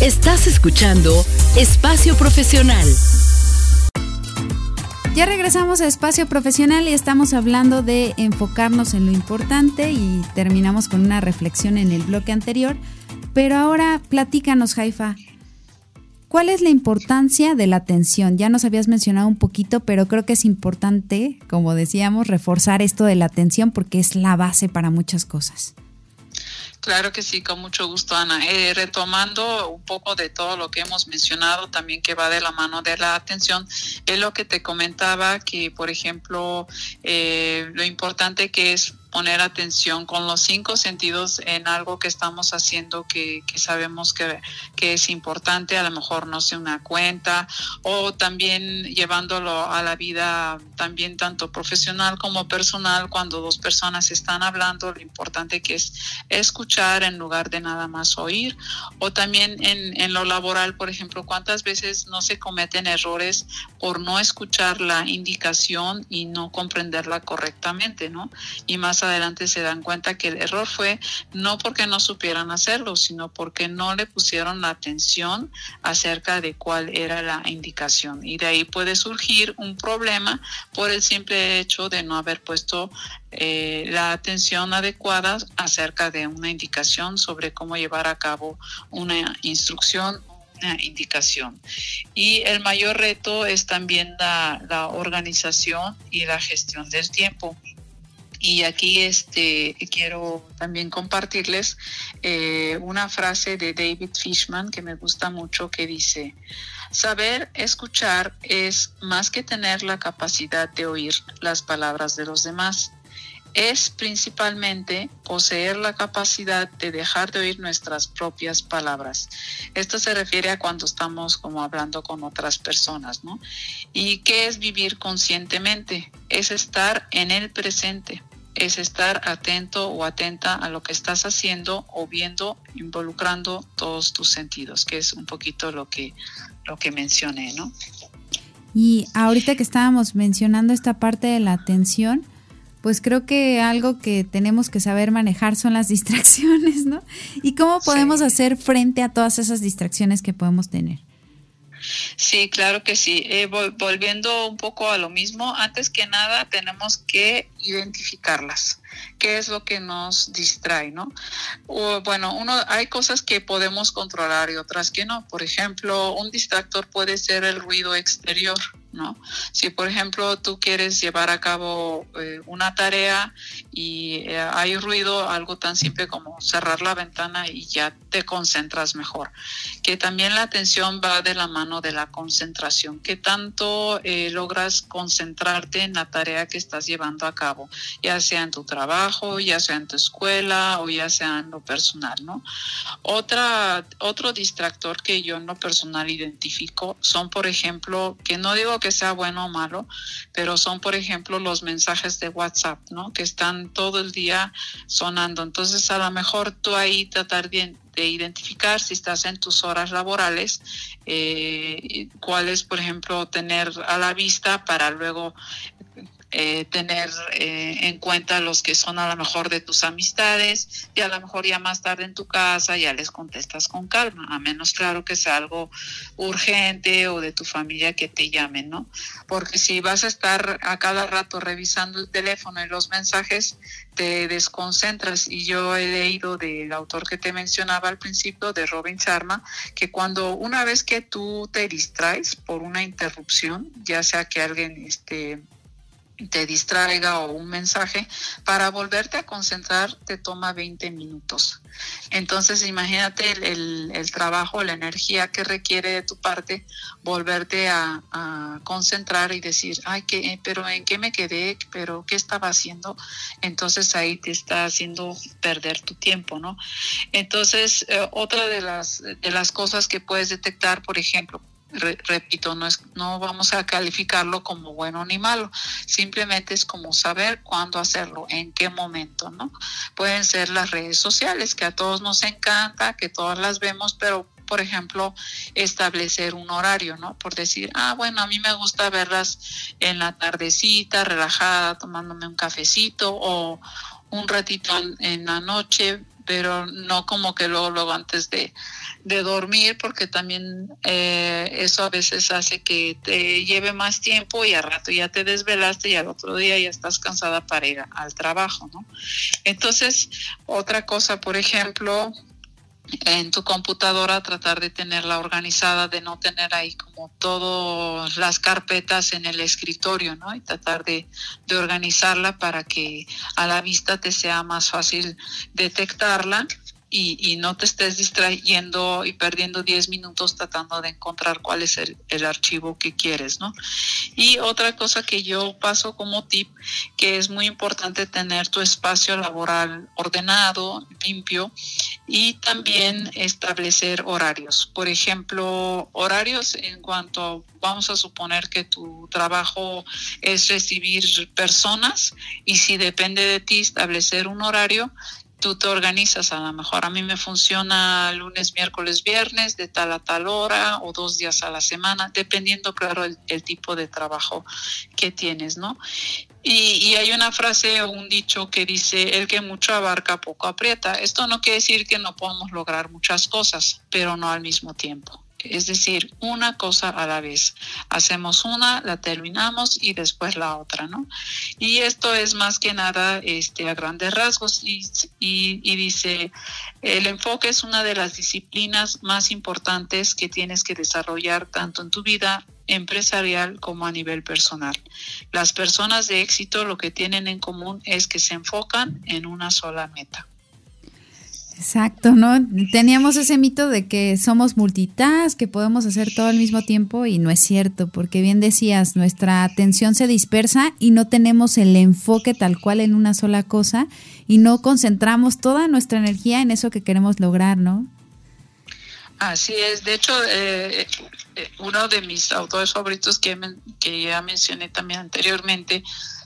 Estás escuchando Espacio Profesional. Ya regresamos a Espacio Profesional y estamos hablando de enfocarnos en lo importante y terminamos con una reflexión en el bloque anterior pero ahora platícanos, Jaifa. ¿Cuál es la importancia de la atención? Ya nos habías mencionado un poquito, pero creo que es importante, como decíamos, reforzar esto de la atención porque es la base para muchas cosas. Claro que sí, con mucho gusto, Ana. Eh, retomando un poco de todo lo que hemos mencionado, también que va de la mano de la atención, es lo que te comentaba, que por ejemplo, eh, lo importante que es poner atención con los cinco sentidos en algo que estamos haciendo que, sabemos que, es importante, a lo mejor no sé, una cuenta o también llevándolo a la vida también tanto profesional como personal cuando dos personas están hablando, lo importante que es escuchar en lugar de nada más oír o también en, en lo laboral, por ejemplo, cuántas veces no se cometen errores por no escuchar la indicación y no comprenderla correctamente, ¿no? Y más adelante se dan cuenta que el error fue no porque no supieran hacerlo, sino porque no le pusieron la atención acerca de cuál era la indicación. Y de ahí puede surgir un problema por el simple hecho de no haber puesto eh, la atención adecuada acerca de una indicación sobre cómo llevar a cabo una instrucción una indicación. Y el mayor reto es también la, la organización y la gestión del tiempo. Y aquí este, quiero también compartirles eh, una frase de David Fishman que me gusta mucho que dice, saber escuchar es más que tener la capacidad de oír las palabras de los demás. Es principalmente poseer la capacidad de dejar de oír nuestras propias palabras. Esto se refiere a cuando estamos como hablando con otras personas, ¿no? ¿Y qué es vivir conscientemente? Es estar en el presente es estar atento o atenta a lo que estás haciendo o viendo, involucrando todos tus sentidos, que es un poquito lo que, lo que mencioné, ¿no? Y ahorita que estábamos mencionando esta parte de la atención, pues creo que algo que tenemos que saber manejar son las distracciones, ¿no? Y cómo podemos hacer frente a todas esas distracciones que podemos tener. Sí, claro que sí. Eh, volviendo un poco a lo mismo, antes que nada tenemos que identificarlas. ¿Qué es lo que nos distrae, no? bueno, uno, hay cosas que podemos controlar y otras que no. Por ejemplo, un distractor puede ser el ruido exterior. ¿no? Si por ejemplo tú quieres llevar a cabo eh, una tarea y eh, hay ruido, algo tan simple como cerrar la ventana y ya te concentras mejor. Que también la atención va de la mano de la concentración. que tanto eh, logras concentrarte en la tarea que estás llevando a cabo? Ya sea en tu trabajo, ya sea en tu escuela o ya sea en lo personal, ¿no? Otra, otro distractor que yo en lo personal identifico son, por ejemplo, que no digo que sea bueno o malo, pero son, por ejemplo, los mensajes de WhatsApp, ¿no? Que están todo el día sonando. Entonces, a lo mejor tú ahí tratar de, identificar si estás en tus horas laborales, eh, cuáles, por ejemplo, tener a la vista para luego eh, tener eh, en cuenta los que son a lo mejor de tus amistades y a lo mejor ya más tarde en tu casa ya les contestas con calma, a menos claro que sea algo urgente o de tu familia que te llamen, ¿no? Porque si vas a estar a cada rato revisando el teléfono y los mensajes, te desconcentras y yo he leído del autor que te mencionaba al principio, de Robin Sharma, que cuando una vez que tú te distraes por una interrupción, ya sea que alguien este, te distraiga o un mensaje, para volverte a concentrar te toma 20 minutos. Entonces imagínate el, el, trabajo, la energía que requiere de tu parte volverte a, concentrar y decir, ay, ¿qué, pero ¿en qué me quedé? ¿Pero qué estaba haciendo? Entonces ahí te está haciendo perder tu tiempo, ¿no? Entonces, eh, otra de las, de las cosas que puedes detectar, por ejemplo, repito, no, es, no vamos a calificarlo como bueno ni malo, simplemente es como saber cuándo hacerlo, en qué momento, ¿no? Pueden ser las redes sociales, que a todos nos encanta, que todas las vemos, pero por ejemplo, establecer un horario, ¿no? Por decir, ah, bueno, a mí me gusta verlas en la tardecita, relajada, tomándome un cafecito o un ratito en la noche, pero no como que luego, luego antes de, de dormir porque también eh, eso a veces hace que te lleve más tiempo y al rato ya te desvelaste y al otro día ya estás cansada para ir al trabajo, ¿no? Entonces, otra cosa, por ejemplo, en tu computadora tratar de tenerla organizada, de no tener ahí como todas las carpetas en el escritorio, ¿no? Y tratar de, de, organizarla para que a la vista te sea más fácil detectarla y, no te estés distrayendo y perdiendo 10 minutos tratando de encontrar cuál es el, el, archivo que quieres, ¿no? Y otra cosa que yo paso como tip, que es muy importante tener tu espacio laboral ordenado, limpio y también establecer horarios. Por ejemplo, horarios en cuanto, vamos a suponer que tu trabajo es recibir personas y si depende de ti establecer un horario, tú te organizas, a lo mejor a mí me funciona lunes, miércoles, viernes, de tal a tal hora o dos días a la semana, dependiendo, claro, el, tipo de trabajo que tienes, ¿no? Y, y, hay una frase o un dicho que dice, el que mucho abarca, poco aprieta. Esto no quiere decir que no podamos lograr muchas cosas, pero no al mismo tiempo es decir, una cosa a la vez. Hacemos una, la terminamos y después la otra, ¿no? Y esto es más que nada este, a grandes rasgos y, y, dice, el enfoque es una de las disciplinas más importantes que tienes que desarrollar tanto en tu vida empresarial como a nivel personal. Las personas de éxito lo que tienen en común es que se enfocan en una sola meta. Exacto, ¿no? Teníamos ese mito de que somos multitask, que podemos hacer todo al mismo tiempo y no es cierto, porque bien decías, nuestra atención se dispersa y no tenemos el enfoque tal cual en una sola cosa y no concentramos toda nuestra energía en eso que queremos lograr, ¿no? Así es, de hecho, eh, eh, uno de mis autores favoritos que, que ya mencioné también anteriormente,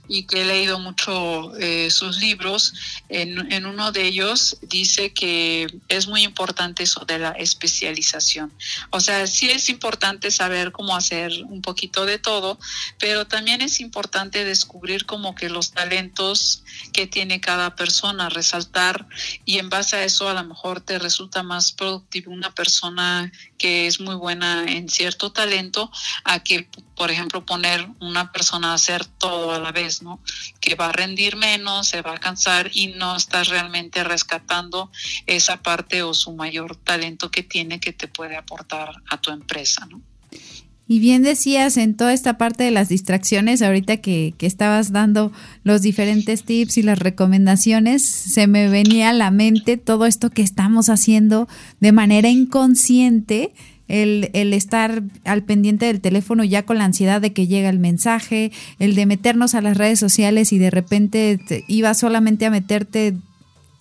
y que he leído mucho eh, sus libros, en, en, uno de ellos dice que es muy importante eso de la especialización. O sea, sí es importante saber cómo hacer un poquito de todo, pero también es importante descubrir como que los talentos que tiene cada persona, resaltar y en base a eso a lo mejor te resulta más productivo una persona que es muy buena en cierto talento a que, por ejemplo, poner una persona a hacer todo a la vez, ¿no? Que va a rendir menos, se va a cansar y no estás realmente rescatando esa parte o su mayor talento que tiene que te puede aportar a tu empresa, ¿no? Y bien decías en toda esta parte de las distracciones, ahorita que, que, estabas dando los diferentes tips y las recomendaciones, se me venía a la mente todo esto que estamos haciendo de manera inconsciente, el, el estar al pendiente del teléfono ya con la ansiedad de que llega el mensaje, el de meternos a las redes sociales y de repente te, ibas solamente a meterte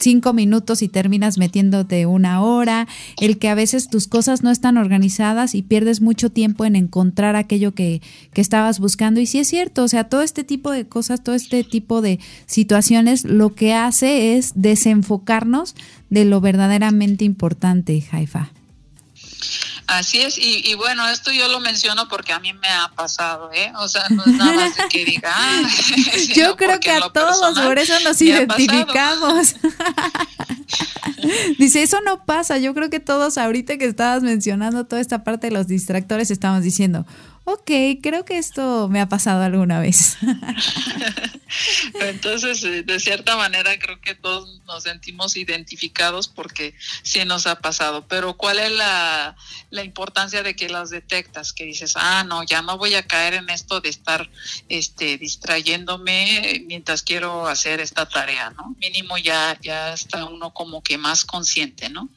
cinco minutos y terminas metiéndote una hora, el que a veces tus cosas no están organizadas y pierdes mucho tiempo en encontrar aquello que, que estabas buscando. Y sí es cierto, o sea, todo este tipo de cosas, todo este tipo de situaciones, lo que hace es desenfocarnos de lo verdaderamente importante, Jaifa. Así es, y, y, bueno, esto yo lo menciono porque a mí me ha pasado, ¿eh? O sea, no es nada más de que diga, ah, Yo creo que a todos, por eso nos identificamos. Dice, eso no pasa, yo creo que todos ahorita que estabas mencionando toda esta parte de los distractores estamos diciendo, ok, creo que esto me ha pasado alguna vez. Entonces, eh, de cierta manera, creo que todos nos sentimos identificados porque sí nos ha pasado. Pero ¿cuál es la, la importancia de que las detectas? Que dices, ah, no, ya no voy a caer en esto de estar este, distrayéndome mientras quiero hacer esta tarea, ¿no? Mínimo ya, ya está uno como que más consciente, ¿no?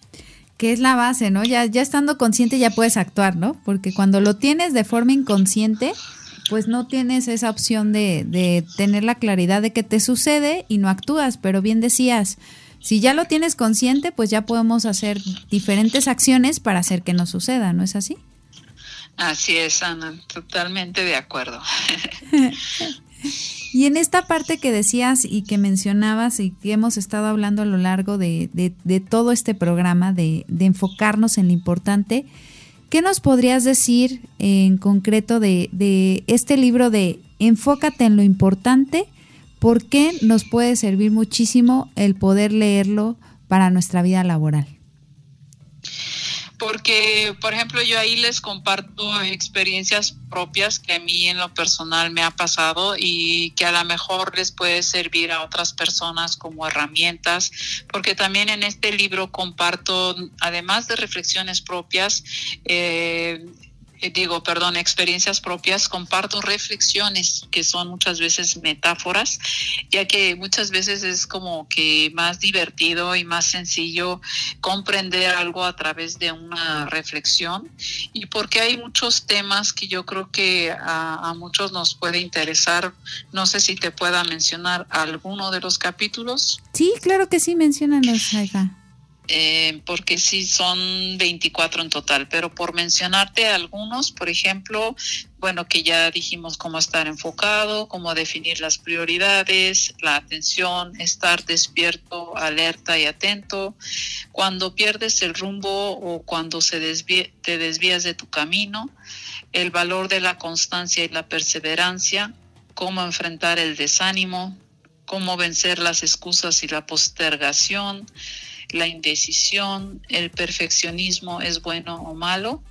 Que es la base, ¿no? Ya, ya estando consciente ya puedes actuar, ¿no? Porque cuando lo tienes de forma inconsciente, pues no tienes esa opción de, de tener la claridad de que te sucede y no actúas, pero bien decías, si ya lo tienes consciente, pues ya podemos hacer diferentes acciones para hacer que no suceda, ¿no es así? Así es, Ana, totalmente de acuerdo. Y en esta parte que decías y que mencionabas y que hemos estado hablando a lo largo de, de, todo este programa, de, de, enfocarnos en lo importante, ¿qué nos podrías decir en concreto de este libro de Enfócate en lo importante? ¿Por qué nos puede servir muchísimo el poder leerlo para nuestra vida laboral? Porque, por ejemplo, yo ahí les comparto experiencias propias que a mí en lo personal me ha pasado y que a lo mejor les puede servir a otras personas como herramientas, porque también en este libro comparto, además de reflexiones propias, eh, digo, perdón, experiencias propias, comparto reflexiones que son muchas veces metáforas, ya que muchas veces es como que más divertido y más sencillo comprender algo a través de una reflexión y porque hay muchos temas que yo creo que a, muchos nos puede interesar. No sé si te pueda mencionar alguno de los capítulos. Sí, claro que sí, menciónanos, Aifa eh, porque sí son 24 en total, pero por mencionarte algunos, por ejemplo, bueno, que ya dijimos cómo estar enfocado, cómo definir las prioridades, la atención, estar despierto, alerta y atento, cuando pierdes el rumbo o cuando te desvías de tu camino, el valor de la constancia y la perseverancia, cómo enfrentar el desánimo, cómo vencer las excusas y la postergación, la indecisión, el perfeccionismo es bueno o malo,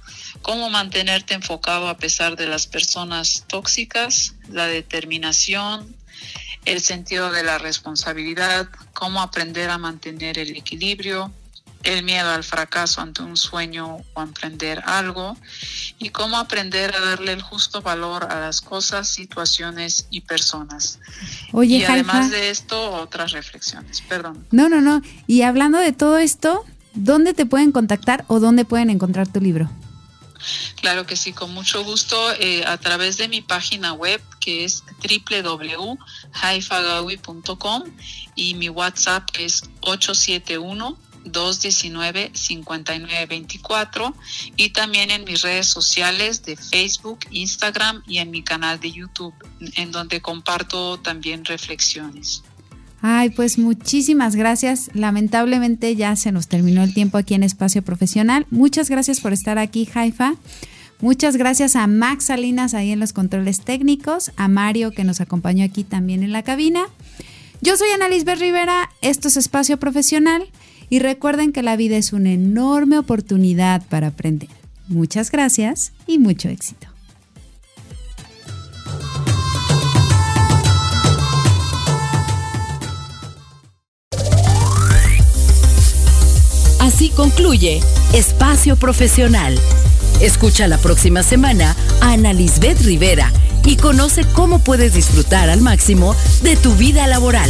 cómo mantenerte enfocado a pesar de las personas tóxicas, la determinación, el sentido de la responsabilidad, cómo aprender a mantener el equilibrio, el miedo al fracaso ante un sueño o emprender algo y cómo aprender a darle el justo valor a las cosas, situaciones y personas. Oye, y además de esto, otras reflexiones. Perdón. No, no, no. Y hablando de todo esto, ¿dónde te pueden contactar o dónde pueden encontrar tu libro? Claro que sí, con mucho gusto eh, a través de mi página web que es www.haifagawi.com y mi WhatsApp que es 871 219-5924 y también en mis redes sociales de Facebook, Instagram y en mi canal de YouTube, en donde comparto también reflexiones. Ay, pues muchísimas gracias. Lamentablemente ya se nos terminó el tiempo aquí en Espacio Profesional. Muchas gracias por estar aquí, Jaifa. Muchas gracias a Max Salinas ahí en los controles técnicos, a Mario que nos acompañó aquí también en la cabina. Yo soy Ana Lisbeth Rivera, esto es Espacio Profesional y recuerden que la vida es una enorme oportunidad para aprender. Muchas gracias y mucho éxito. Así concluye Espacio Profesional. Escucha la próxima semana a Ana Lisbeth Rivera y conoce cómo puedes disfrutar al máximo de tu vida laboral.